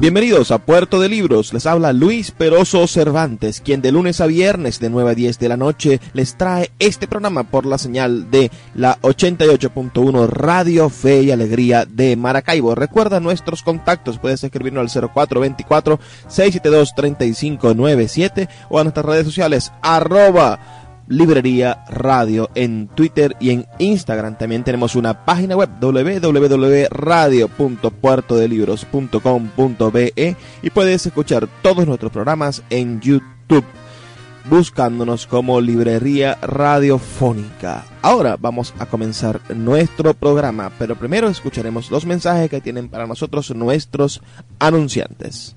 Bienvenidos a Puerto de Libros, les habla Luis Peroso Cervantes, quien de lunes a viernes de 9 a 10 de la noche les trae este programa por la señal de la 88.1 Radio Fe y Alegría de Maracaibo. Recuerda nuestros contactos, puedes escribirnos al 0424-672-3597 o a nuestras redes sociales arroba Librería Radio en Twitter y en Instagram. También tenemos una página web www.radio.puertodelibros.com.be y puedes escuchar todos nuestros programas en YouTube buscándonos como Librería Radiofónica. Ahora vamos a comenzar nuestro programa, pero primero escucharemos los mensajes que tienen para nosotros nuestros anunciantes.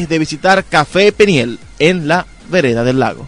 de visitar Café Peniel en la vereda del lago.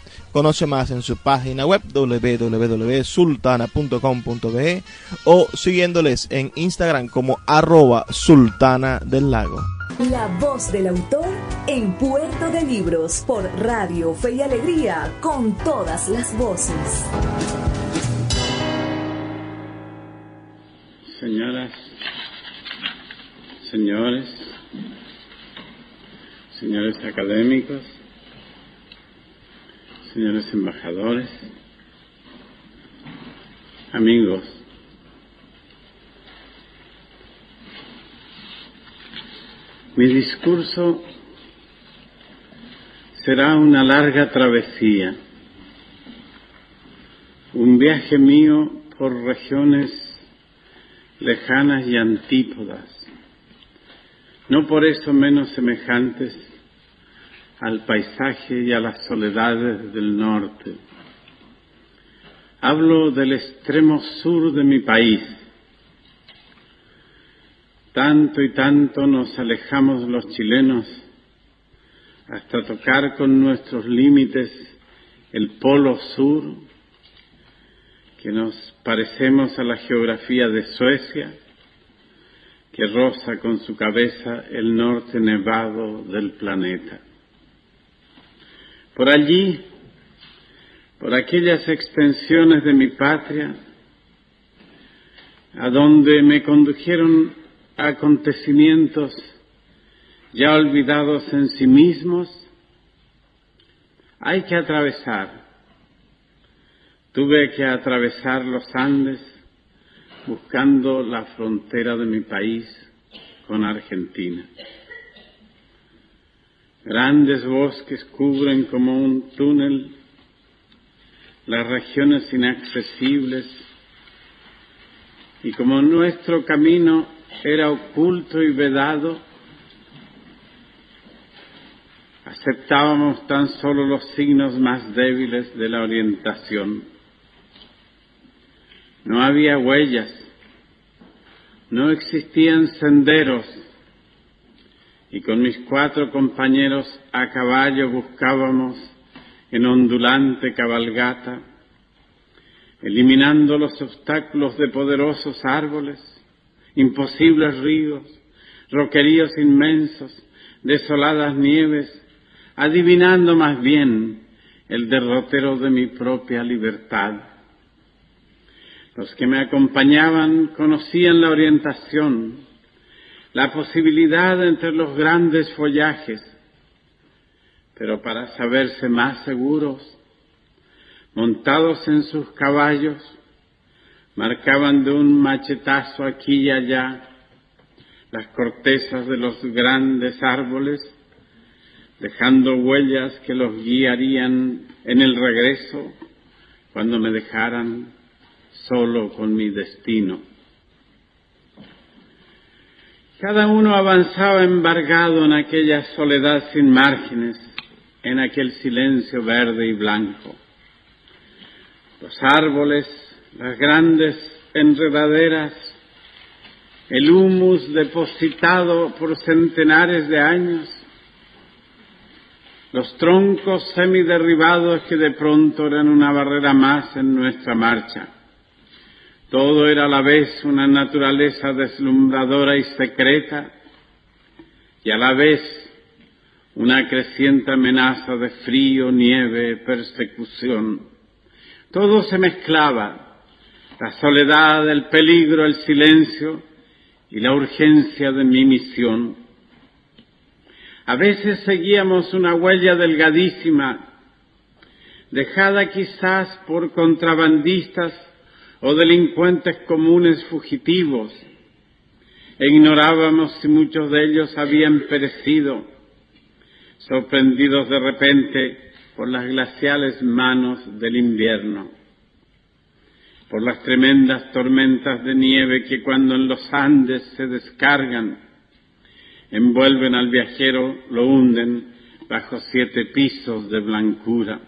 Conoce más en su página web www.sultana.com.be o siguiéndoles en Instagram como arroba sultana del lago. La voz del autor en Puerto de Libros por Radio Fe y Alegría con todas las voces. Señoras, señores, señores académicos, señores embajadores, amigos, mi discurso será una larga travesía, un viaje mío por regiones lejanas y antípodas, no por eso menos semejantes al paisaje y a las soledades del norte. Hablo del extremo sur de mi país. Tanto y tanto nos alejamos los chilenos hasta tocar con nuestros límites el polo sur, que nos parecemos a la geografía de Suecia, que roza con su cabeza el norte nevado del planeta. Por allí, por aquellas extensiones de mi patria, a donde me condujeron acontecimientos ya olvidados en sí mismos, hay que atravesar. Tuve que atravesar los Andes buscando la frontera de mi país con Argentina. Grandes bosques cubren como un túnel las regiones inaccesibles y como nuestro camino era oculto y vedado, aceptábamos tan solo los signos más débiles de la orientación. No había huellas, no existían senderos, y con mis cuatro compañeros a caballo buscábamos en ondulante cabalgata, eliminando los obstáculos de poderosos árboles, imposibles ríos, roqueríos inmensos, desoladas nieves, adivinando más bien el derrotero de mi propia libertad. Los que me acompañaban conocían la orientación, la posibilidad entre los grandes follajes, pero para saberse más seguros, montados en sus caballos, marcaban de un machetazo aquí y allá las cortezas de los grandes árboles, dejando huellas que los guiarían en el regreso cuando me dejaran solo con mi destino. Cada uno avanzaba embargado en aquella soledad sin márgenes, en aquel silencio verde y blanco. Los árboles, las grandes enredaderas, el humus depositado por centenares de años, los troncos semiderribados que de pronto eran una barrera más en nuestra marcha. Todo era a la vez una naturaleza deslumbradora y secreta y a la vez una creciente amenaza de frío, nieve, persecución. Todo se mezclaba, la soledad, el peligro, el silencio, y la urgencia de mi misión. A veces seguíamos una huella delgadísima, dejada quizás por contrabandistas o delincuentes comunes fugitivos, e ignorábamos si muchos de ellos habían perecido, sorprendidos de repente por las glaciales manos del invierno por las tremendas tormentas de nieve que cuando en los Andes se descargan, envuelven al viajero, lo hunden bajo siete pisos de blancura.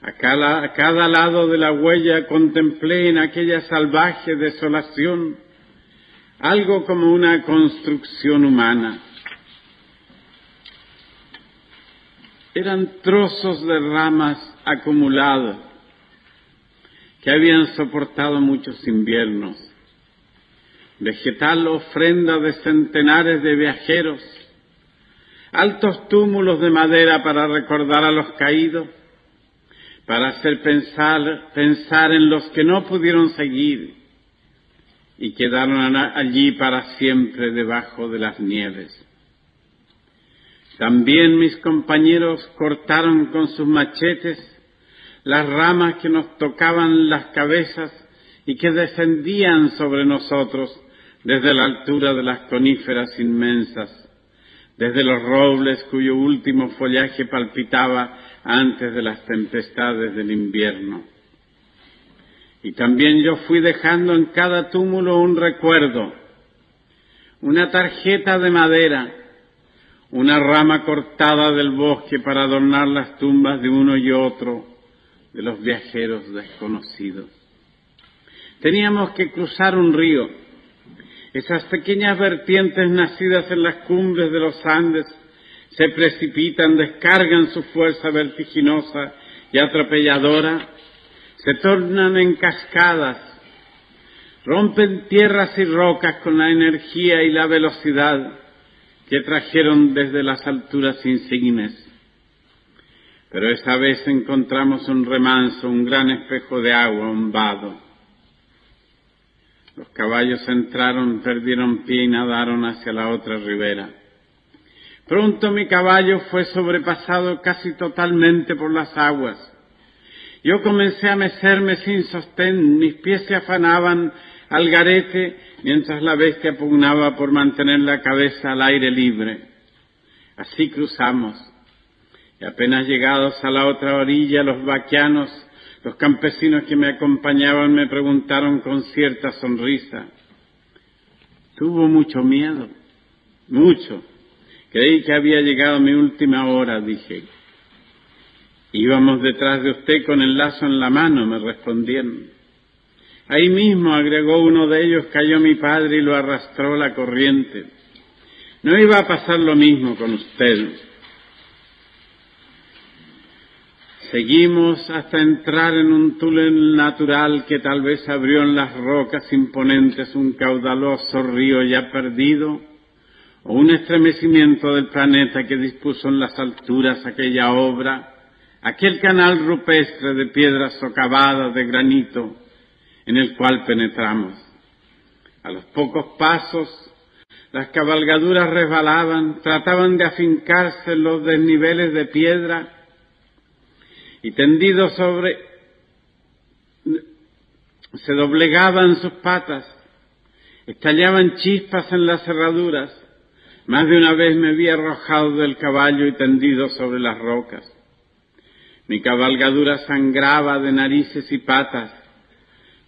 A cada, lado de la huella contemplé en aquella salvaje desolación algo como una construcción humana. Eran trozos de ramas acumulados que habían soportado muchos inviernos, vegetal ofrenda de centenares de viajeros, altos túmulos de madera para recordar a los caídos, para hacer pensar, pensar en los que no pudieron seguir y quedaron allí para siempre debajo de las nieves. También mis compañeros cortaron con sus machetes las ramas que nos tocaban las cabezas y que descendían sobre nosotros desde la altura de las coníferas inmensas, desde los robles cuyo último follaje palpitaba antes de las tempestades del invierno. Y también yo fui dejando en cada túmulo un recuerdo, una tarjeta de madera, una rama cortada del bosque para adornar las tumbas de uno y otro, de los viajeros desconocidos. Teníamos que cruzar un río. Esas pequeñas vertientes nacidas en las cumbres de los Andes se precipitan, descargan su fuerza vertiginosa y atropelladora, se tornan en cascadas, rompen tierras y rocas con la energía y la velocidad que trajeron desde las alturas insignes pero esta vez encontramos un remanso, un gran espejo de agua, un vado. Los caballos entraron, perdieron pie y nadaron hacia la otra ribera. Pronto mi caballo fue sobrepasado casi totalmente por las aguas. Yo comencé a mecerme sin sostén, mis pies se afanaban al garete mientras la bestia pugnaba por mantener la cabeza al aire libre. Así cruzamos y apenas llegados a la otra orilla, los vaquianos, los campesinos que me acompañaban me preguntaron con cierta sonrisa, tuvo mucho miedo, mucho. Creí que había llegado mi última hora, dije. Íbamos detrás de usted con el lazo en la mano, me respondieron. Ahí mismo, agregó uno de ellos, cayó mi padre y lo arrastró la corriente. No iba a pasar lo mismo con usted. Seguimos hasta entrar en un túnel natural que tal vez abrió en las rocas imponentes un caudaloso río ya perdido, o un estremecimiento del planeta que dispuso en las alturas aquella obra, aquel canal rupestre de piedras socavadas de granito en el cual penetramos. A los pocos pasos, las cabalgaduras resbalaban, trataban de afincarse en los desniveles de piedra y tendidos sobre se doblegaban sus patas, estallaban chispas en las cerraduras. Más de una vez me vi arrojado del caballo y tendido sobre las rocas. Mi cabalgadura sangraba de narices y patas,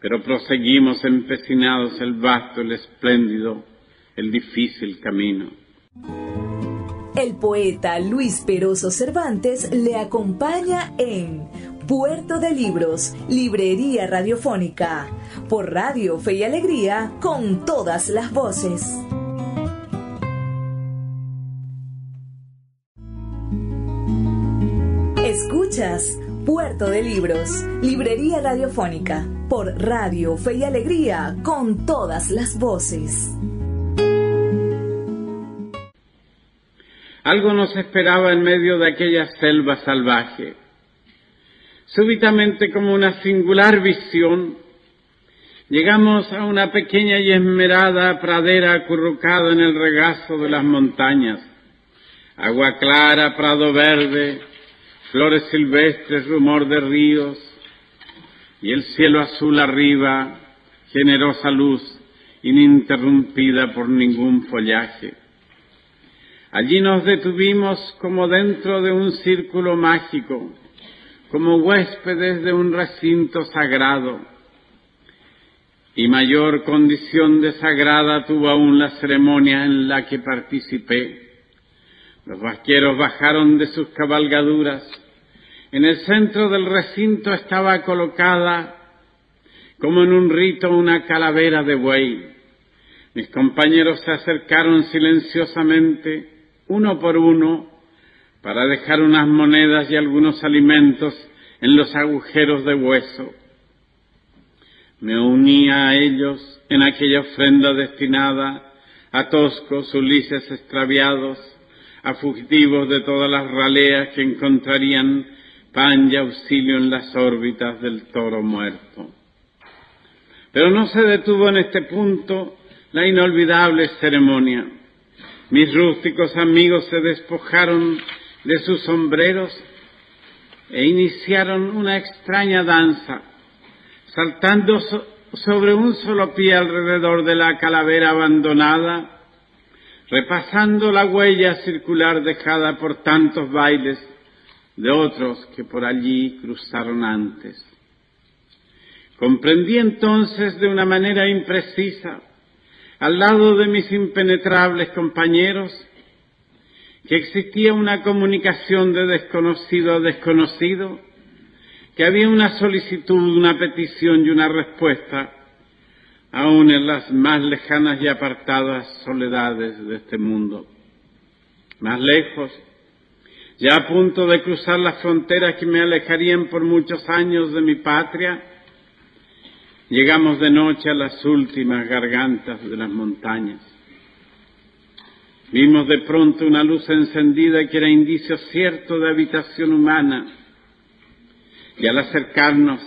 pero proseguimos empecinados el vasto, el espléndido, el difícil camino. El poeta Luis Peroso Cervantes le acompaña en Puerto de Libros, Librería Radiofónica, por Radio Fe y Alegría, con todas las voces. Escuchas Puerto de Libros, Librería Radiofónica, por Radio Fe y Alegría, con todas las voces. Algo nos esperaba en medio de aquella selva salvaje. Súbitamente, como una singular visión, llegamos a una pequeña y esmerada pradera acurrucada en el regazo de las montañas. Agua clara, prado verde, flores silvestres, rumor de ríos, y el cielo azul arriba, generosa luz, ininterrumpida por ningún follaje. Allí nos detuvimos como dentro de un círculo mágico, como huéspedes de un recinto sagrado. Y mayor condición de sagrada tuvo aún la ceremonia en la que participé. Los vaqueros bajaron de sus cabalgaduras. En el centro del recinto estaba colocada, como en un rito, una calavera de buey. Mis compañeros se acercaron silenciosamente uno por uno para dejar unas monedas y algunos alimentos en los agujeros de hueso. Me unía a ellos en aquella ofrenda destinada a toscos, ulises extraviados, a fugitivos de todas las raleas que encontrarían pan y auxilio en las órbitas del toro muerto. Pero no se detuvo en este punto la inolvidable ceremonia. Mis rústicos amigos se despojaron de sus sombreros e iniciaron una extraña danza, saltando sobre un solo pie alrededor de la calavera abandonada, repasando la huella circular dejada por tantos bailes de otros que por allí cruzaron antes. Comprendí entonces de una manera imprecisa al lado de mis impenetrables compañeros, que existía una comunicación de desconocido a desconocido, que había una solicitud, una petición y una respuesta, aún en las más lejanas y apartadas soledades de este mundo. Más lejos, ya a punto de cruzar las fronteras que me alejarían por muchos años de mi patria, Llegamos de noche a las últimas gargantas de las montañas. Vimos de pronto una luz encendida que era indicio cierto de habitación humana. Y al acercarnos,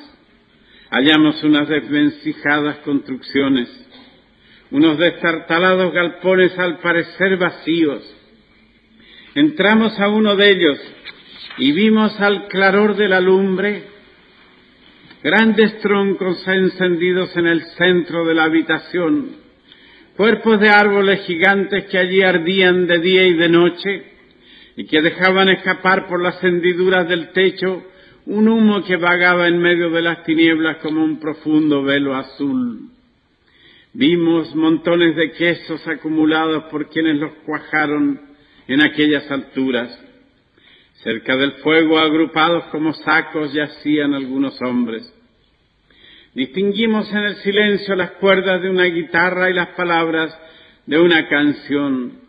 hallamos unas desvencijadas construcciones, unos destartalados galpones al parecer vacíos. Entramos a uno de ellos y vimos al claror de la lumbre grandes troncos encendidos en el centro de la habitación, cuerpos de árboles gigantes que allí ardían de día y de noche y que dejaban escapar por las hendiduras del techo un humo que vagaba en medio de las tinieblas como un profundo velo azul. Vimos montones de quesos acumulados por quienes los cuajaron en aquellas alturas. Cerca del fuego, agrupados como sacos, yacían algunos hombres. Distinguimos en el silencio las cuerdas de una guitarra y las palabras de una canción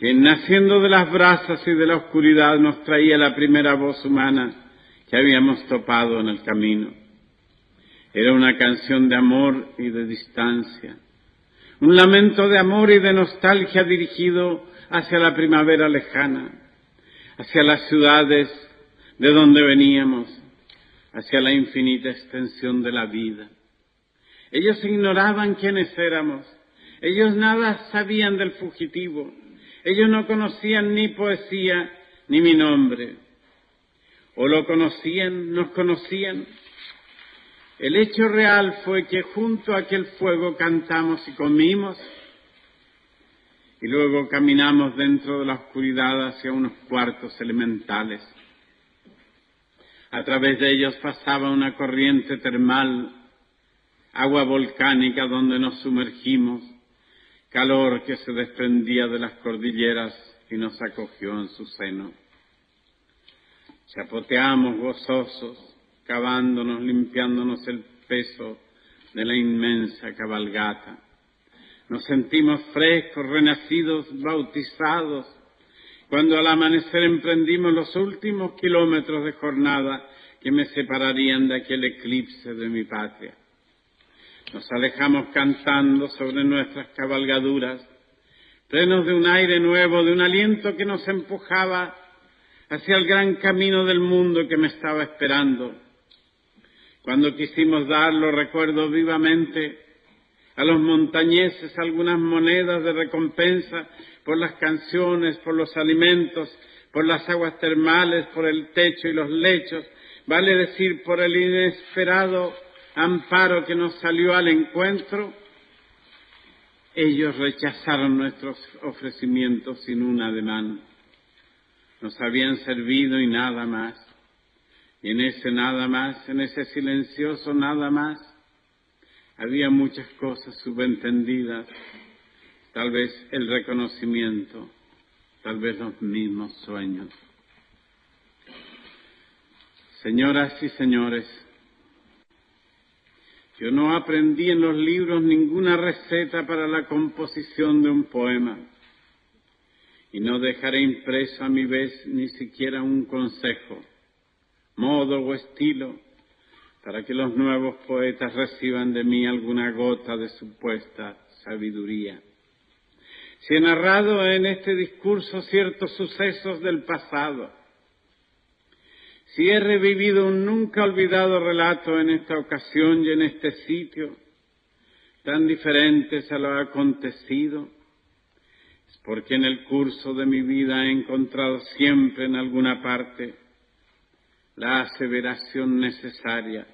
que, naciendo de las brasas y de la oscuridad, nos traía la primera voz humana que habíamos topado en el camino. Era una canción de amor y de distancia, un lamento de amor y de nostalgia dirigido hacia la primavera lejana, hacia las ciudades de donde veníamos, hacia la infinita extensión de la vida. Ellos ignoraban quiénes éramos, ellos nada sabían del fugitivo, ellos no conocían ni poesía ni mi nombre, o lo conocían, nos conocían. El hecho real fue que junto a aquel fuego cantamos y comimos, y luego caminamos dentro de la oscuridad hacia unos cuartos elementales. A través de ellos pasaba una corriente termal, agua volcánica donde nos sumergimos, calor que se desprendía de las cordilleras y nos acogió en su seno. Chapoteamos gozosos, cavándonos, limpiándonos el peso de la inmensa cabalgata. Nos sentimos frescos, renacidos, bautizados, cuando al amanecer emprendimos los últimos kilómetros de jornada que me separarían de aquel eclipse de mi patria. Nos alejamos cantando sobre nuestras cabalgaduras, plenos de un aire nuevo, de un aliento que nos empujaba hacia el gran camino del mundo que me estaba esperando. Cuando quisimos dar, lo recuerdo vivamente, a los montañeses algunas monedas de recompensa por las canciones, por los alimentos, por las aguas termales, por el techo y los lechos, vale decir, por el inesperado amparo que nos salió al encuentro, ellos rechazaron nuestros ofrecimientos sin un ademán. Nos habían servido y nada más. Y en ese nada más, en ese silencioso nada más, había muchas cosas subentendidas, tal vez el reconocimiento, tal vez los mismos sueños. Señoras y señores, yo no aprendí en los libros ninguna receta para la composición de un poema y no dejaré impreso a mi vez ni siquiera un consejo, modo o estilo para que los nuevos poetas reciban de mí alguna gota de supuesta sabiduría. Si he narrado en este discurso ciertos sucesos del pasado, si he revivido un nunca olvidado relato en esta ocasión y en este sitio, tan diferentes a lo acontecido, es porque en el curso de mi vida he encontrado siempre en alguna parte la aseveración necesaria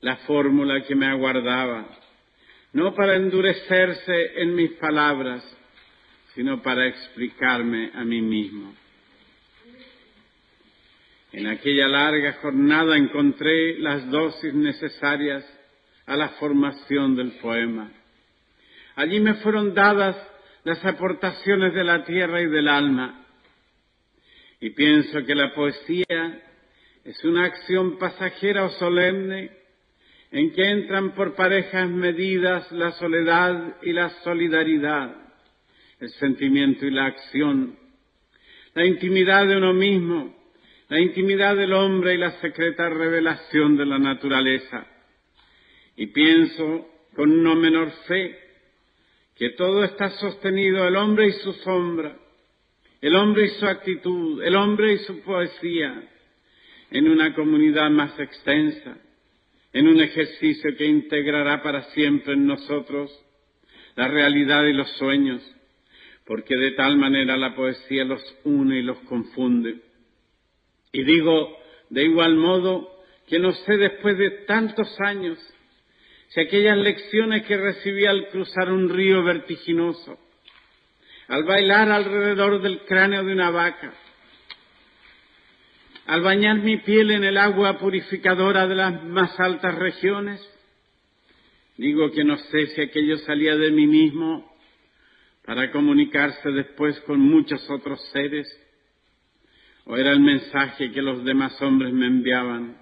la fórmula que me aguardaba, no para endurecerse en mis palabras, sino para explicarme a mí mismo. En aquella larga jornada encontré las dosis necesarias a la formación del poema. Allí me fueron dadas las aportaciones de la tierra y del alma. Y pienso que la poesía es una acción pasajera o solemne en que entran por parejas medidas la soledad y la solidaridad, el sentimiento y la acción, la intimidad de uno mismo, la intimidad del hombre y la secreta revelación de la naturaleza. Y pienso con no menor fe que todo está sostenido el hombre y su sombra, el hombre y su actitud, el hombre y su poesía, en una comunidad más extensa, en un ejercicio que integrará para siempre en nosotros la realidad y los sueños, porque de tal manera la poesía los une y los confunde. Y digo de igual modo que no sé después de tantos años si aquellas lecciones que recibí al cruzar un río vertiginoso, al bailar alrededor del cráneo de una vaca, al bañar mi piel en el agua purificadora de las más altas regiones, digo que no sé si aquello salía de mí mismo para comunicarse después con muchos otros seres? ¿O era el mensaje que los demás hombres me enviaban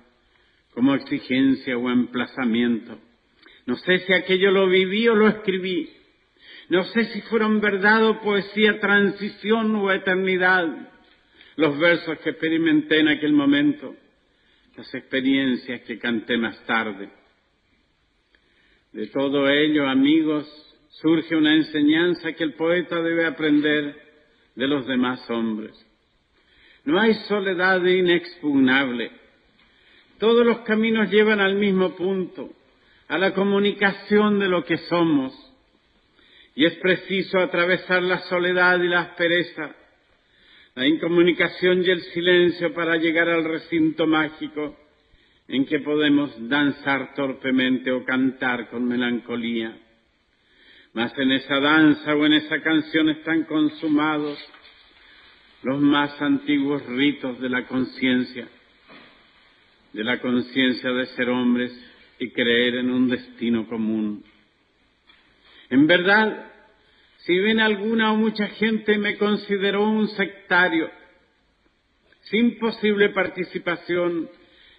como exigencia o emplazamiento? No sé si aquello lo viví o lo escribí. No sé si fueron verdad o poesía, transición o eternidad. Los versos que experimenté en aquel momento, las experiencias que canté más tarde. De todo ello, amigos, surge una enseñanza que el poeta debe aprender de los demás hombres. No hay soledad inexpugnable. Todos los caminos llevan al mismo punto, a la comunicación de lo que somos. Y es preciso atravesar la soledad y la aspereza, la incomunicación y el silencio para llegar al recinto mágico en que podemos danzar torpemente o cantar con melancolía. Mas en esa danza o en esa canción están consumados los más antiguos ritos de la conciencia, de la conciencia de ser hombres y creer en un destino común. En verdad, si bien alguna o mucha gente me consideró un sectario, sin posible participación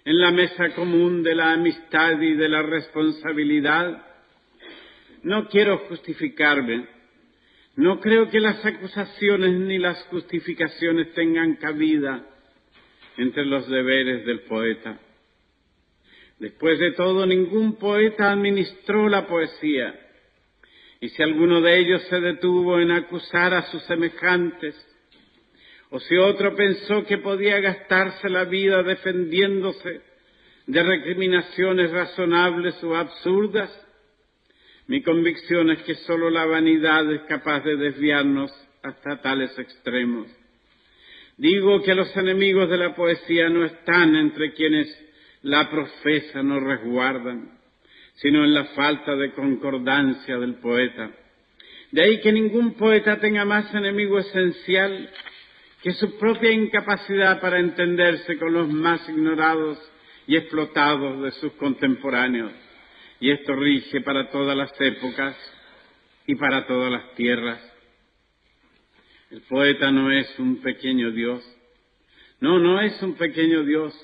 en la mesa común de la amistad y de la responsabilidad, no quiero justificarme. No creo que las acusaciones ni las justificaciones tengan cabida entre los deberes del poeta. Después de todo, ningún poeta administró la poesía. Y si alguno de ellos se detuvo en acusar a sus semejantes, o si otro pensó que podía gastarse la vida defendiéndose de recriminaciones razonables o absurdas, mi convicción es que sólo la vanidad es capaz de desviarnos hasta tales extremos. Digo que los enemigos de la poesía no están entre quienes la profesan o resguardan, sino en la falta de concordancia del poeta. De ahí que ningún poeta tenga más enemigo esencial que su propia incapacidad para entenderse con los más ignorados y explotados de sus contemporáneos. Y esto rige para todas las épocas y para todas las tierras. El poeta no es un pequeño Dios. No, no es un pequeño Dios.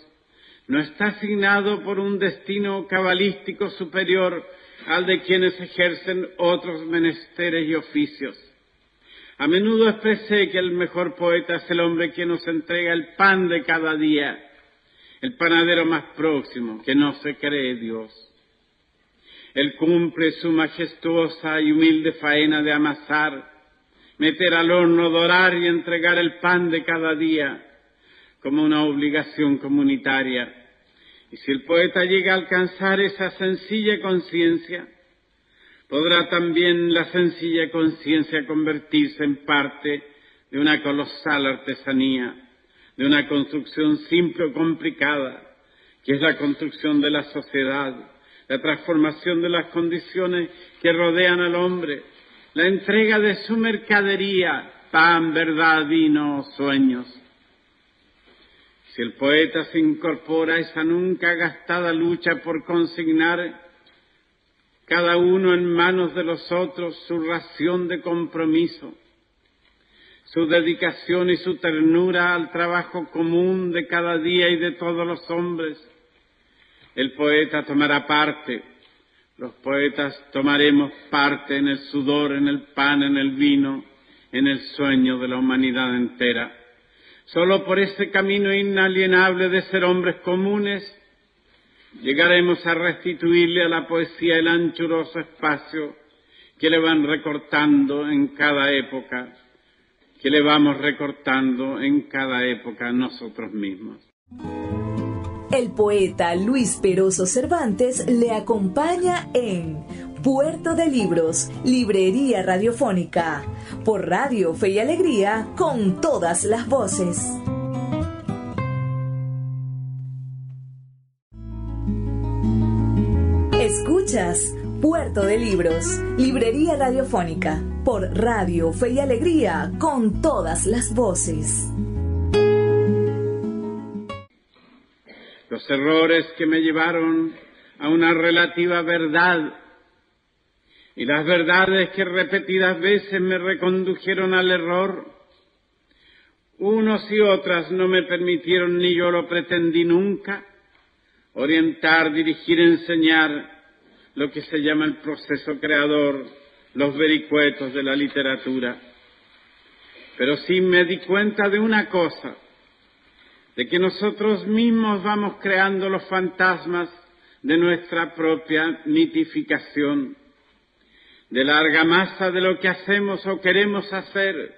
No está asignado por un destino cabalístico superior al de quienes ejercen otros menesteres y oficios. A menudo expresé que el mejor poeta es el hombre que nos entrega el pan de cada día, el panadero más próximo, que no se cree Dios. Él cumple su majestuosa y humilde faena de amasar, meter al horno, dorar y entregar el pan de cada día como una obligación comunitaria. Y si el poeta llega a alcanzar esa sencilla conciencia, podrá también la sencilla conciencia convertirse en parte de una colosal artesanía, de una construcción simple o complicada, que es la construcción de la sociedad, la transformación de las condiciones que rodean al hombre, la entrega de su mercadería, pan, verdad, vino, sueños. Si el poeta se incorpora a esa nunca gastada lucha por consignar cada uno en manos de los otros su ración de compromiso, su dedicación y su ternura al trabajo común de cada día y de todos los hombres. El poeta tomará parte, los poetas tomaremos parte en el sudor, en el pan, en el vino, en el sueño de la humanidad entera. Solo por ese camino inalienable de ser hombres comunes llegaremos a restituirle a la poesía el anchuroso espacio que le van recortando en cada época, que le vamos recortando en cada época nosotros mismos. El poeta Luis Peroso Cervantes le acompaña en Puerto de Libros, Librería Radiofónica, por Radio Fe y Alegría, con todas las voces. Escuchas Puerto de Libros, Librería Radiofónica, por Radio Fe y Alegría, con todas las voces. Los errores que me llevaron a una relativa verdad y las verdades que repetidas veces me recondujeron al error, unos y otras no me permitieron, ni yo lo pretendí nunca, orientar, dirigir, enseñar lo que se llama el proceso creador, los vericuetos de la literatura. Pero sí me di cuenta de una cosa, de que nosotros mismos vamos creando los fantasmas de nuestra propia mitificación, de la argamasa de lo que hacemos o queremos hacer,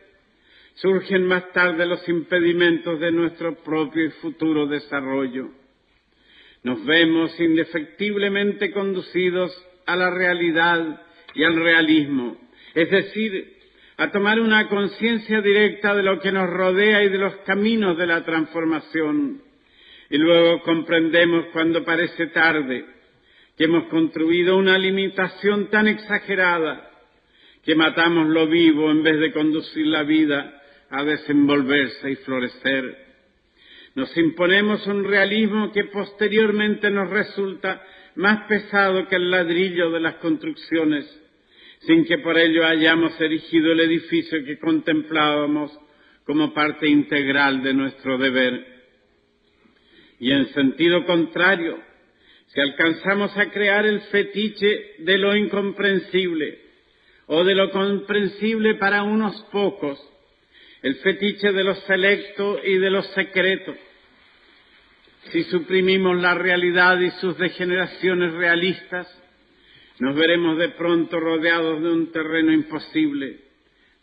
surgen más tarde los impedimentos de nuestro propio y futuro desarrollo. Nos vemos indefectiblemente conducidos a la realidad y al realismo, es decir, a tomar una conciencia directa de lo que nos rodea y de los caminos de la transformación. Y luego comprendemos cuando parece tarde que hemos construido una limitación tan exagerada que matamos lo vivo en vez de conducir la vida a desenvolverse y florecer. Nos imponemos un realismo que posteriormente nos resulta más pesado que el ladrillo de las construcciones sin que por ello hayamos erigido el edificio que contemplábamos como parte integral de nuestro deber. Y en sentido contrario, si alcanzamos a crear el fetiche de lo incomprensible o de lo comprensible para unos pocos, el fetiche de lo selecto y de lo secreto, si suprimimos la realidad y sus degeneraciones realistas, nos veremos de pronto rodeados de un terreno imposible,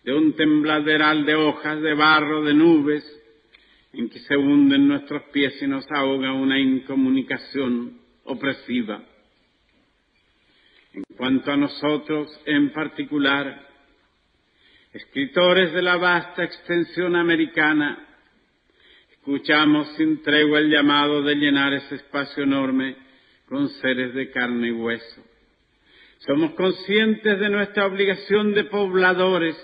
de un tembladeral de hojas, de barro, de nubes, en que se hunden nuestros pies y nos ahoga una incomunicación opresiva. En cuanto a nosotros en particular, escritores de la vasta extensión americana, escuchamos sin tregua el llamado de llenar ese espacio enorme con seres de carne y hueso. Somos conscientes de nuestra obligación de pobladores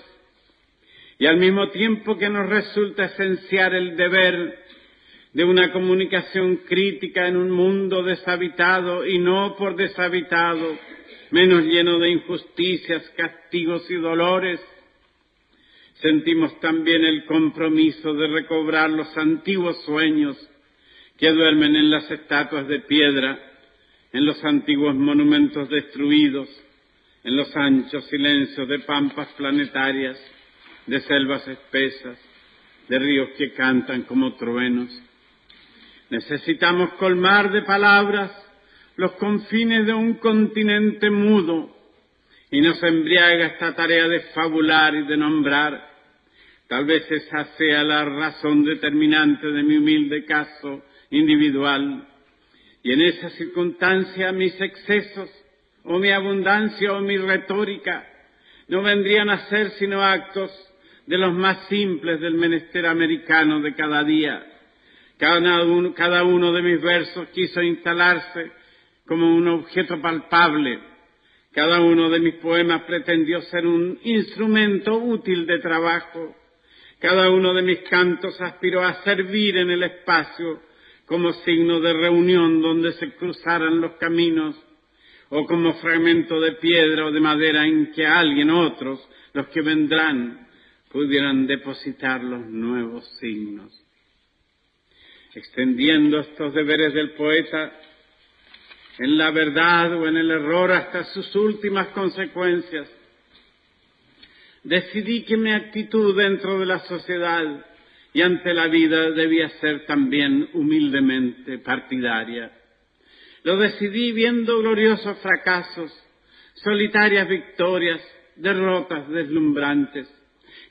y al mismo tiempo que nos resulta esencial el deber de una comunicación crítica en un mundo deshabitado y no por deshabitado, menos lleno de injusticias, castigos y dolores, sentimos también el compromiso de recobrar los antiguos sueños que duermen en las estatuas de piedra en los antiguos monumentos destruidos, en los anchos silencios de pampas planetarias, de selvas espesas, de ríos que cantan como truenos. Necesitamos colmar de palabras los confines de un continente mudo y nos embriaga esta tarea de fabular y de nombrar. Tal vez esa sea la razón determinante de mi humilde caso individual y en esa circunstancia mis excesos, o mi abundancia, o mi retórica, no vendrían a ser sino actos de los más simples del menester americano de cada día. Cada uno, de mis versos quiso instalarse como un objeto palpable. Cada uno de mis poemas pretendió ser un instrumento útil de trabajo. Cada uno de mis cantos aspiró a servir en el espacio como signo de reunión donde se cruzaran los caminos, o como fragmento de piedra o de madera en que alguien, otros, los que vendrán, pudieran depositar los nuevos signos. Extendiendo estos deberes del poeta en la verdad o en el error hasta sus últimas consecuencias, decidí que mi actitud dentro de la sociedad y ante la vida debía ser también humildemente partidaria. Lo decidí viendo gloriosos fracasos, solitarias victorias, derrotas deslumbrantes.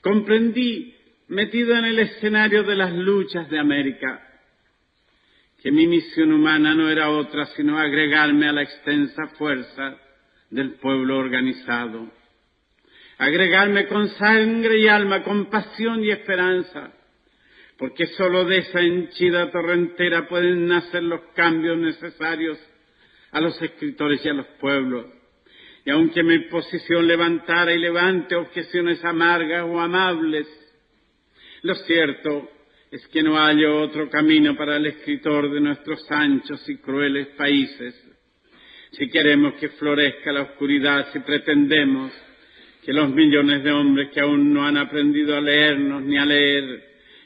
Comprendí, metido en el escenario de las luchas de América, que mi misión humana no era otra sino agregarme a la extensa fuerza del pueblo organizado, agregarme con sangre y alma, con pasión y esperanza, porque sólo de esa henchida torrentera pueden nacer los cambios necesarios a los escritores y a los pueblos. Y aunque mi posición levantara y levante objeciones amargas o amables, lo cierto es que no hay otro camino para el escritor de nuestros anchos y crueles países. si queremos que florezca la oscuridad, si pretendemos que los millones de hombres que aún no han aprendido a leernos ni a leer,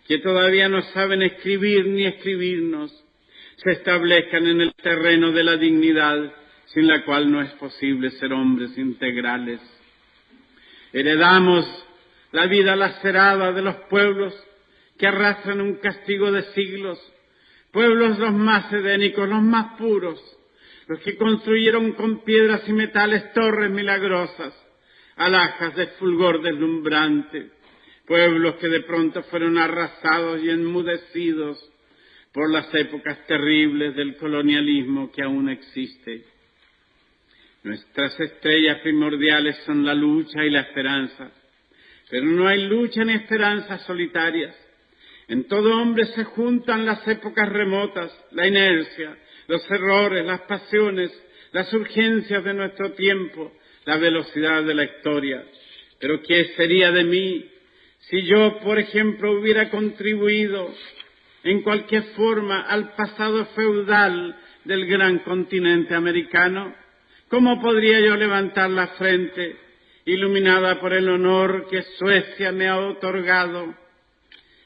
que todavía no saben escribir ni escribirnos, se establezcan en el terreno de la dignidad, sin la cual no es posible ser hombres integrales. Heredamos la vida lacerada de los pueblos que arrastran un castigo de siglos, pueblos los más edénicos, los más puros, los que construyeron con piedras y metales torres milagrosas, alhajas de fulgor deslumbrante, pueblos que de pronto fueron arrasados y enmudecidos por las épocas terribles del colonialismo que aún existe. Nuestras estrellas primordiales son la lucha y la esperanza, pero no hay lucha ni esperanza solitarias. En todo hombre se juntan las épocas remotas, la inercia, los errores, las pasiones, las urgencias de nuestro tiempo, la velocidad de la historia. Pero ¿qué sería de mí si yo, por ejemplo, hubiera contribuido en cualquier forma al pasado feudal del gran continente americano? ¿Cómo podría yo levantar la frente, iluminada por el honor que Suecia me ha otorgado,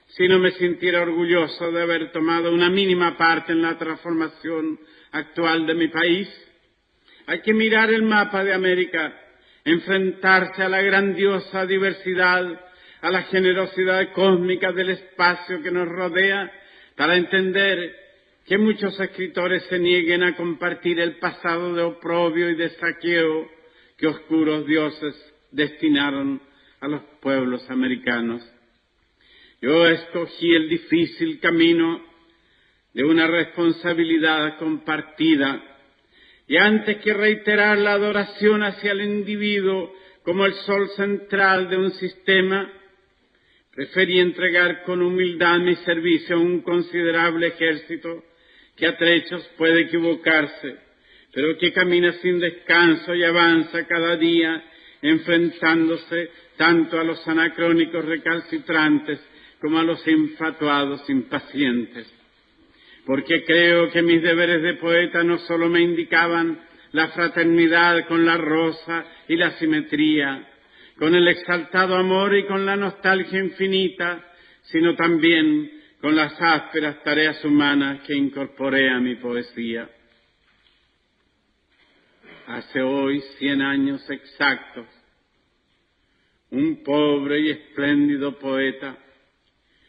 si no me sintiera orgulloso de haber tomado una mínima parte en la transformación actual de mi país? Hay que mirar el mapa de América, enfrentarse a la grandiosa diversidad, a la generosidad cósmica del espacio que nos rodea, para entender que muchos escritores se nieguen a compartir el pasado de oprobio y de saqueo que oscuros dioses destinaron a los pueblos americanos. Yo escogí el difícil camino de una responsabilidad compartida. Y antes que reiterar la adoración hacia el individuo como el sol central de un sistema, preferí entregar con humildad mi servicio a un considerable ejército que a trechos puede equivocarse, pero que camina sin descanso y avanza cada día enfrentándose tanto a los anacrónicos recalcitrantes como a los infatuados impacientes porque creo que mis deberes de poeta no solo me indicaban la fraternidad con la rosa y la simetría, con el exaltado amor y con la nostalgia infinita, sino también con las ásperas tareas humanas que incorporé a mi poesía. Hace hoy cien años exactos, un pobre y espléndido poeta,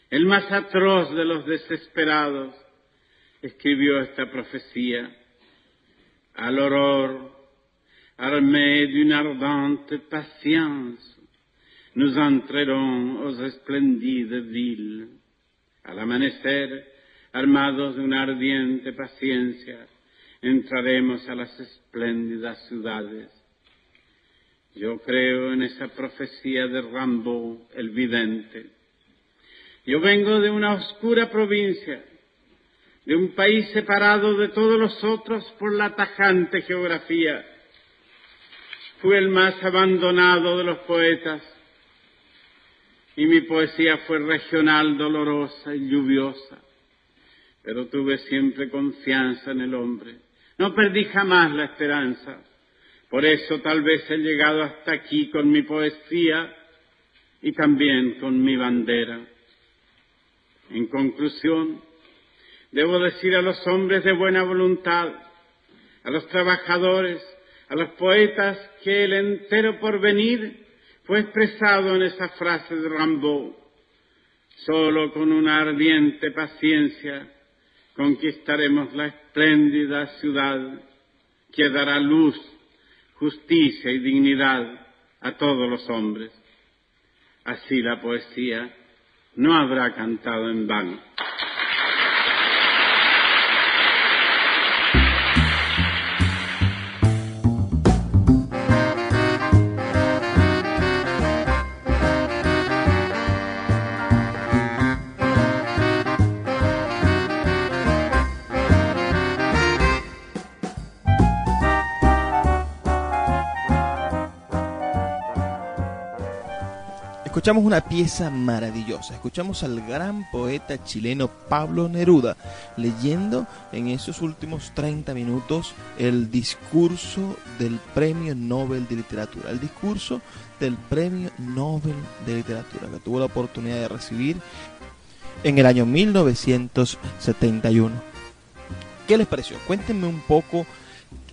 el más atroz de los desesperados, escribió esta profecía. À l'aurore, armés d'une ardente patience, nous entrerons aux espléndides villes. Al amanecer, armados de una ardiente paciencia, entraremos a las espléndidas ciudades. Yo creo en esa profecía de Rambo, el vidente. Yo vengo de una oscura provincia de un país separado de todos los otros por la tajante geografía. Fue el más abandonado de los poetas y mi poesía fue regional, dolorosa y lluviosa, pero tuve siempre confianza en el hombre. No perdí jamás la esperanza. Por eso tal vez he llegado hasta aquí con mi poesía y también con mi bandera. En conclusión, Debo decir a los hombres de buena voluntad, a los trabajadores, a los poetas, que el entero porvenir fue expresado en esa frase de Rambaud. Solo con una ardiente paciencia conquistaremos la espléndida ciudad que dará luz, justicia y dignidad a todos los hombres. Así la poesía no habrá cantado en vano. Escuchamos una pieza maravillosa. Escuchamos al gran poeta chileno Pablo Neruda leyendo en esos últimos 30 minutos el discurso del Premio Nobel de Literatura. El discurso del Premio Nobel de Literatura que tuvo la oportunidad de recibir en el año 1971. ¿Qué les pareció? Cuéntenme un poco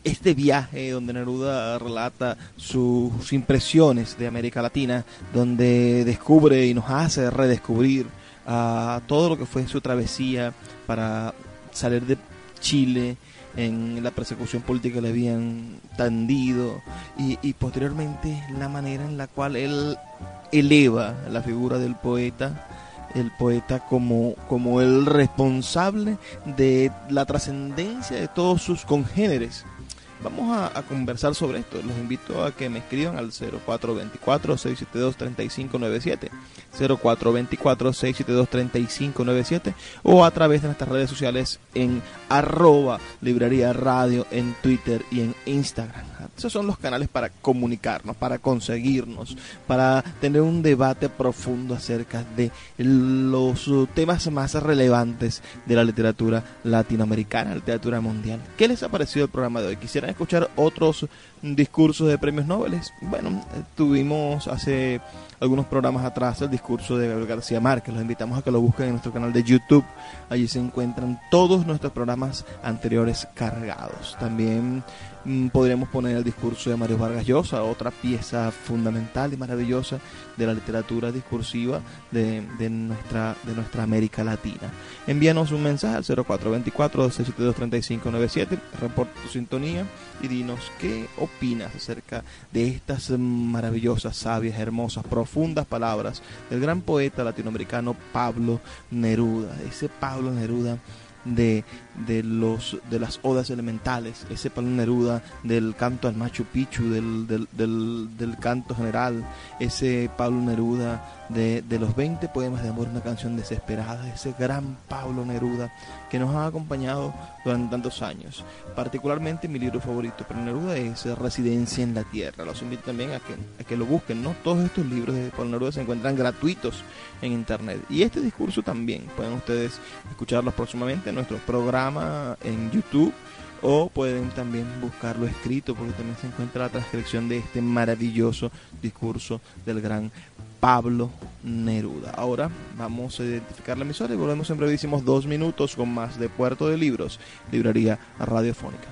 este viaje donde Neruda relata sus impresiones de América Latina, donde descubre y nos hace redescubrir a todo lo que fue su travesía para salir de Chile en la persecución política que le habían tendido y, y posteriormente la manera en la cual él eleva la figura del poeta el poeta como, como el responsable de la trascendencia de todos sus congéneres Vamos a, conversar sobre esto. Los invito a que me escriban al 0424-672-3597, 0424-672-3597 o a través de nuestras redes sociales en arroba librería radio en Twitter y en Instagram. Esos son los canales para comunicarnos, para conseguirnos, para tener un debate profundo acerca de los temas más relevantes de la literatura latinoamericana, la literatura mundial. ¿Qué les ha parecido el programa de hoy? ¿Quisieran escuchar otros discursos de premios Nobel? Bueno, eh, tuvimos hace algunos programas atrás el discurso de Gabriel García Márquez. Los invitamos a que lo busquen en nuestro canal de YouTube. Allí se encuentran todos nuestros programas anteriores cargados. También podríamos poner el discurso de Mario Vargas Llosa, otra pieza fundamental y maravillosa de la literatura discursiva de, nuestra, de nuestra América Latina. Envíanos un mensaje al 0424-672-3597, reporta tu sintonía y dinos qué opinas acerca de estas maravillosas, sabias, hermosas, profundas palabras del gran poeta latinoamericano Pablo Neruda. Ese Pablo Neruda de, de, los, de las odas elementales, ese Pablo Neruda del canto al Machu Picchu, del, del, del, del canto general, ese Pablo Neruda de, de, los 20 poemas de amor, una canción desesperada, ese gran Pablo Neruda que nos ha acompañado durante tantos años. Particularmente mi libro favorito, pero Neruda es Residencia en la Tierra. Los invito también a que, a que lo busquen, ¿no? Todos estos libros de Pablo Neruda se encuentran gratuitos en internet. Y este discurso también pueden ustedes escucharlos próximamente en nuestro programa en YouTube o pueden también buscarlo escrito porque también se encuentra la transcripción de este maravilloso discurso del gran Pablo Neruda. Ahora vamos a identificar la emisora y volvemos en brevísimos dos minutos con más de Puerto de Libros, librería radiofónica.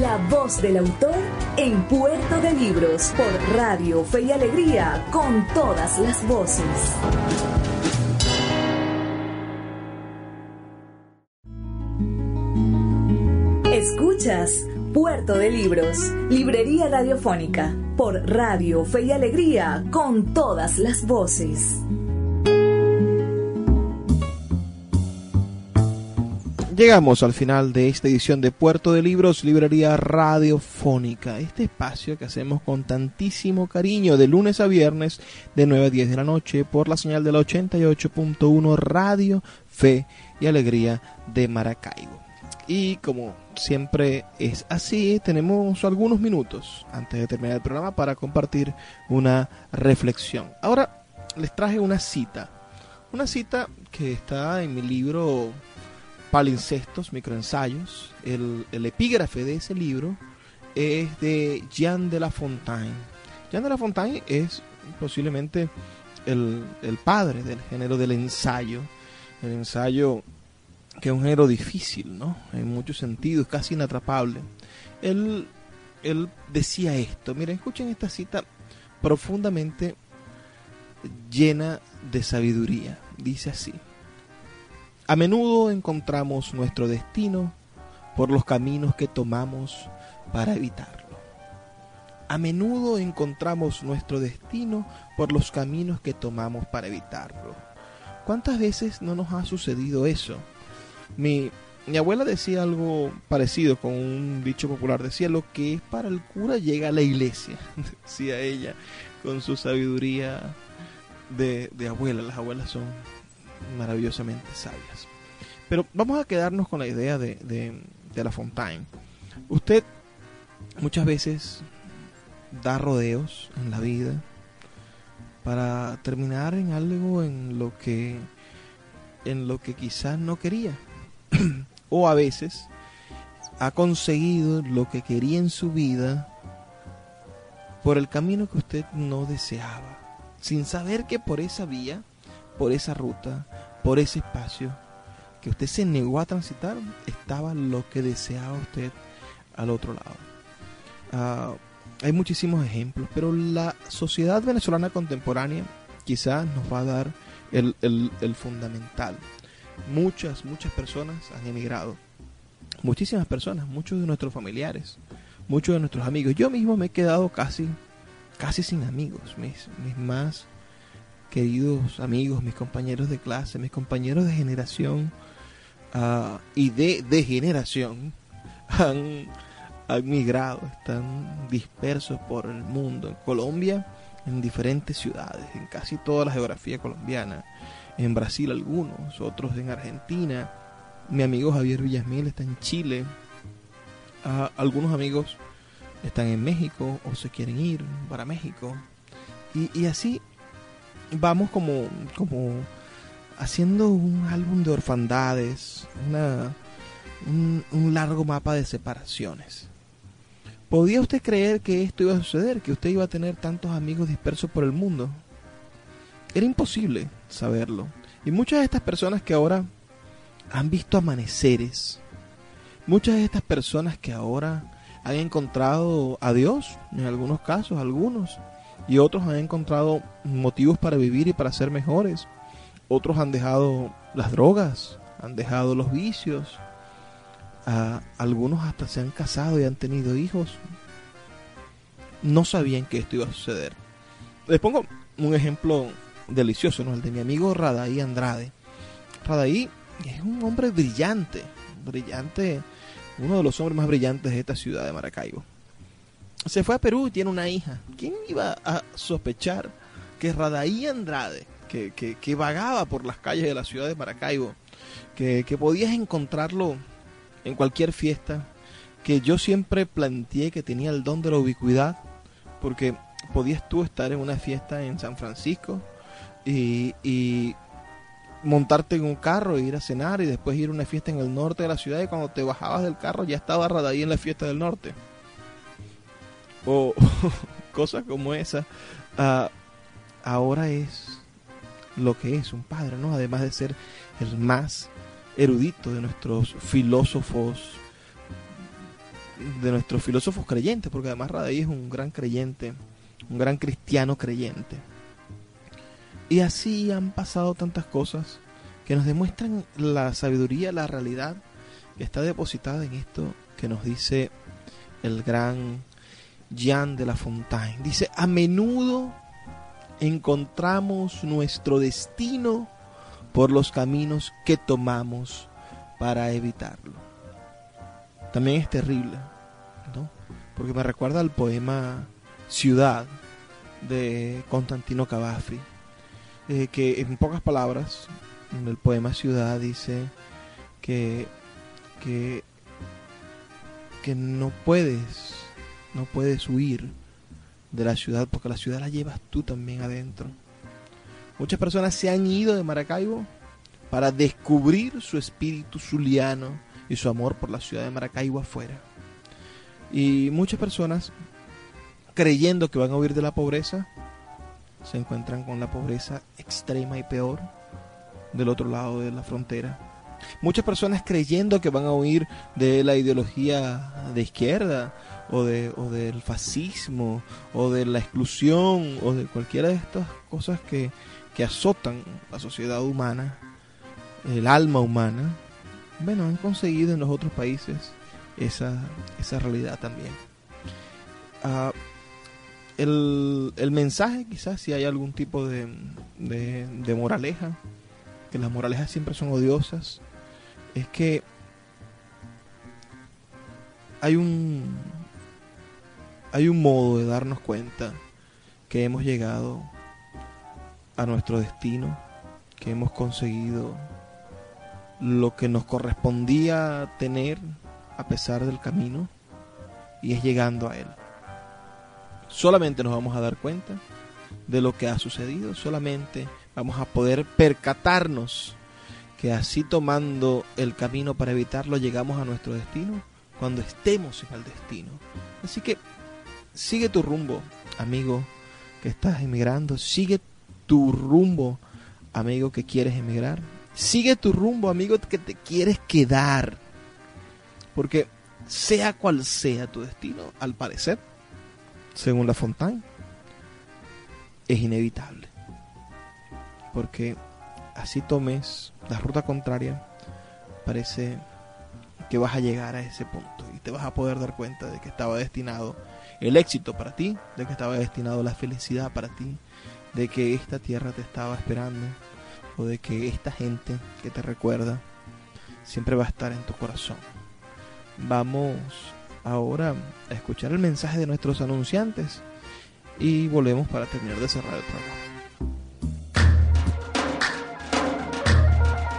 La voz del autor en Puerto de Libros por Radio Fe y Alegría con todas las voces. Puerto de Libros, Librería Radiofónica, por Radio Fe y Alegría, con todas las voces. Llegamos al final de esta edición de Puerto de Libros, Librería Radiofónica, este espacio que hacemos con tantísimo cariño de lunes a viernes de 9 a 10 de la noche por la señal de la 88.1 Radio Fe y Alegría de Maracaibo. Y como siempre es así, tenemos algunos minutos antes de terminar el programa para compartir una reflexión. Ahora les traje una cita, una cita que está en mi libro Palincestos, microensayos. El, el epígrafe de ese libro es de Jean de La Fontaine. Jean de La Fontaine es posiblemente el, el padre del género del ensayo, el ensayo que es un género difícil, ¿no? En muchos sentidos, casi inatrapable. Él, él decía esto, miren, escuchen esta cita profundamente llena de sabiduría. Dice así, a menudo encontramos nuestro destino por los caminos que tomamos para evitarlo. A menudo encontramos nuestro destino por los caminos que tomamos para evitarlo. ¿Cuántas veces no nos ha sucedido eso? Mi, mi abuela decía algo parecido con un dicho popular. Decía, lo que es para el cura llega a la iglesia. Decía ella con su sabiduría de, de abuela. Las abuelas son maravillosamente sabias. Pero vamos a quedarnos con la idea de, de, de La Fontaine. Usted muchas veces da rodeos en la vida para terminar en algo en lo que en lo que quizás no quería o a veces ha conseguido lo que quería en su vida por el camino que usted no deseaba, sin saber que por esa vía, por esa ruta, por ese espacio que usted se negó a transitar, estaba lo que deseaba usted al otro lado. Ah, hay muchísimos ejemplos, pero la sociedad venezolana contemporánea quizás nos va a dar el, el fundamental. Muchas, muchas personas han emigrado. Muchísimas personas, muchos de nuestros familiares, muchos de nuestros amigos. Yo mismo me he quedado casi, casi sin amigos. Mis, mis más queridos amigos, mis compañeros de clase, mis compañeros de generación uh, y de, de generación han, han están dispersos por el mundo. En Colombia, en diferentes ciudades, en casi toda la geografía colombiana. En Brasil algunos, otros en Argentina. Mi amigo Javier Villasmil está en Chile. Uh, algunos amigos están en México o se quieren ir para México. Y, así vamos como, como haciendo un álbum de orfandades, una, un, un, largo mapa de separaciones. ¿Podía usted creer que esto iba a suceder? ¿Que usted iba a tener tantos amigos dispersos por el mundo? Era imposible saberlo. Y muchas de estas personas que ahora han visto amaneceres, muchas de estas personas que ahora han encontrado a Dios, en algunos casos, algunos, y otros han encontrado motivos para vivir y para ser mejores. Otros han dejado las drogas, han dejado los vicios, Algunos hasta se han casado y han tenido hijos. No sabían que esto iba a suceder. Les pongo un ejemplo delicioso. El de mi amigo Radaí Andrade. Radaí es un hombre brillante, brillante, uno de los hombres más brillantes de esta ciudad de Maracaibo. Se fue a Perú y tiene una hija. ¿Quién iba a sospechar que Radaí Andrade, que, que, que vagaba por las calles de la ciudad de Maracaibo, que, que podías encontrarlo en cualquier fiesta, que yo siempre planteé que tenía el don de la ubicuidad, porque podías tú estar en una fiesta en San Francisco y, y montarte en un carro e ir a cenar y después ir a una fiesta en el norte de la ciudad y cuando te bajabas del carro ya estaba Radaí en la fiesta del norte. O cosas como esa. Uh, ahora es lo que es un padre, ¿no? Además de ser el más erudito de nuestros filósofos, de nuestros filósofos creyentes, porque además Radaí es un gran creyente, un gran cristiano creyente. Y así han pasado tantas cosas que nos demuestran la sabiduría, la realidad que está depositada en esto que nos dice el gran Jean de la Fontaine. Dice, a menudo encontramos nuestro destino por los caminos que tomamos para evitarlo. También es terrible, ¿no? Porque me recuerda al poema Ciudad de Constantino Cavafy, eh, que en pocas palabras, en el poema Ciudad dice que, que, que no puedes, no puedes huir de la ciudad porque la ciudad la llevas tú también adentro. Muchas personas se han ido de Maracaibo para descubrir su espíritu zuliano y su amor por la ciudad de Maracaibo afuera. Y muchas personas, creyendo que van a huir de la pobreza, se encuentran con la pobreza extrema y peor del otro lado de la frontera. Muchas personas creyendo que van a huir de la ideología de izquierda o, de, o del fascismo o de la exclusión o de cualquiera de estas cosas que, que azotan la sociedad humana, el alma humana, bueno, han conseguido en los otros países esa, esa realidad también. Uh, el, el, mensaje, quizás si hay algún tipo de, de, de moraleja, que las moralejas siempre son odiosas, es que hay un hay un modo de darnos cuenta que hemos llegado a nuestro destino, que hemos conseguido lo que nos correspondía tener a pesar del camino y es llegando a Él. Solamente nos vamos a dar cuenta de lo que ha sucedido, solamente vamos a poder percatarnos que así tomando el camino para evitarlo llegamos a nuestro destino cuando estemos en el destino. Así que sigue tu rumbo, amigo que estás emigrando, sigue tu rumbo, amigo que quieres emigrar. Sigue tu rumbo, amigo que te quieres quedar. Porque sea cual sea tu destino, al parecer, según la Fontaine, es inevitable. Porque así tomes la ruta contraria, parece que vas a llegar a ese punto y te vas a poder dar cuenta de que estaba destinado el éxito para ti, de que estaba destinado la felicidad para ti, de que esta tierra te estaba esperando o de que esta gente que te recuerda siempre va a estar en tu corazón. Vamos ahora a escuchar el mensaje de nuestros anunciantes y volvemos para terminar de cerrar el programa.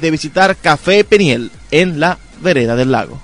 de visitar Café Peniel en la vereda del lago.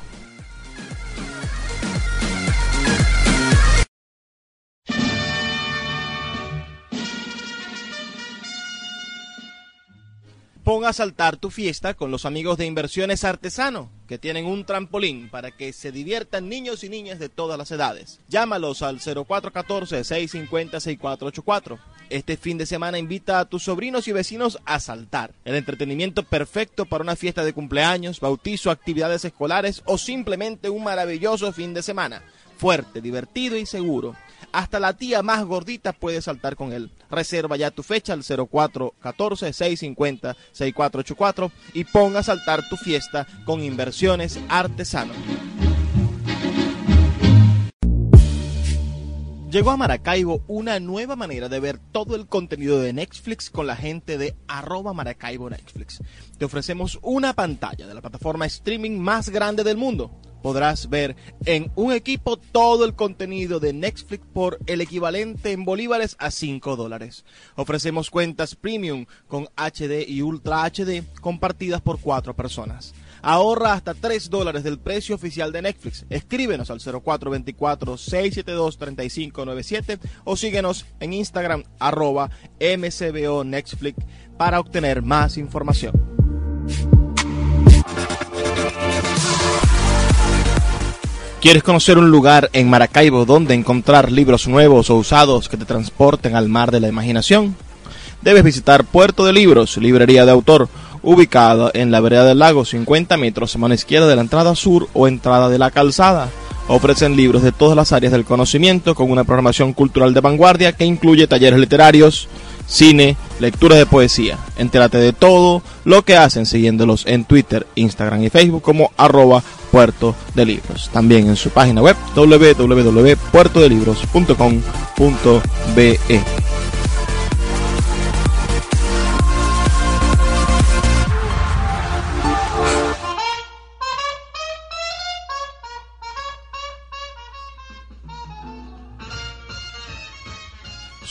Pon a saltar tu fiesta con los amigos de Inversiones Artesano, que tienen un trampolín para que se diviertan niños y niñas de todas las edades. Llámalos al 0414-650-6484. Este fin de semana invita a tus sobrinos y vecinos a saltar. El entretenimiento perfecto para una fiesta de cumpleaños, bautizo, actividades escolares o simplemente un maravilloso fin de semana. Fuerte, divertido y seguro. Hasta la tía más gordita puede saltar con él. Reserva ya tu fecha al 0414-650-6484 y ponga a saltar tu fiesta con inversiones artesanos. Llegó a Maracaibo una nueva manera de ver todo el contenido de Netflix con la gente de arroba Maracaibo Netflix. Te ofrecemos una pantalla de la plataforma streaming más grande del mundo. Podrás ver en un equipo todo el contenido de Netflix por el equivalente en bolívares a 5 dólares. Ofrecemos cuentas premium con HD y Ultra HD compartidas por 4 personas. Ahorra hasta 3 dólares del precio oficial de Netflix. Escríbenos al 0424-672-3597 o síguenos en Instagram arroba mcbo Netflix para obtener más información. ¿Quieres conocer un lugar en Maracaibo donde encontrar libros nuevos o usados que te transporten al mar de la imaginación? Debes visitar Puerto de Libros, librería de autor, ubicada en la vereda del lago, 50 metros a mano izquierda de la entrada sur o entrada de la calzada. Ofrecen libros de todas las áreas del conocimiento con una programación cultural de vanguardia que incluye talleres literarios, cine, lectura de poesía. Entérate de todo lo que hacen siguiéndolos en Twitter, Instagram y Facebook como arroba Puerto de Libros. También en su página web www.puertodelibros.com.be.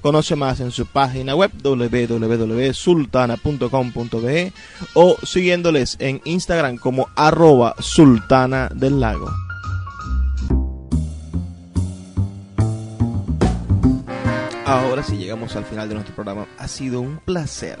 Conoce más en su página web www.sultana.com.be o siguiéndoles en Instagram como arroba sultana del lago. Ahora sí llegamos al final de nuestro programa. Ha sido un placer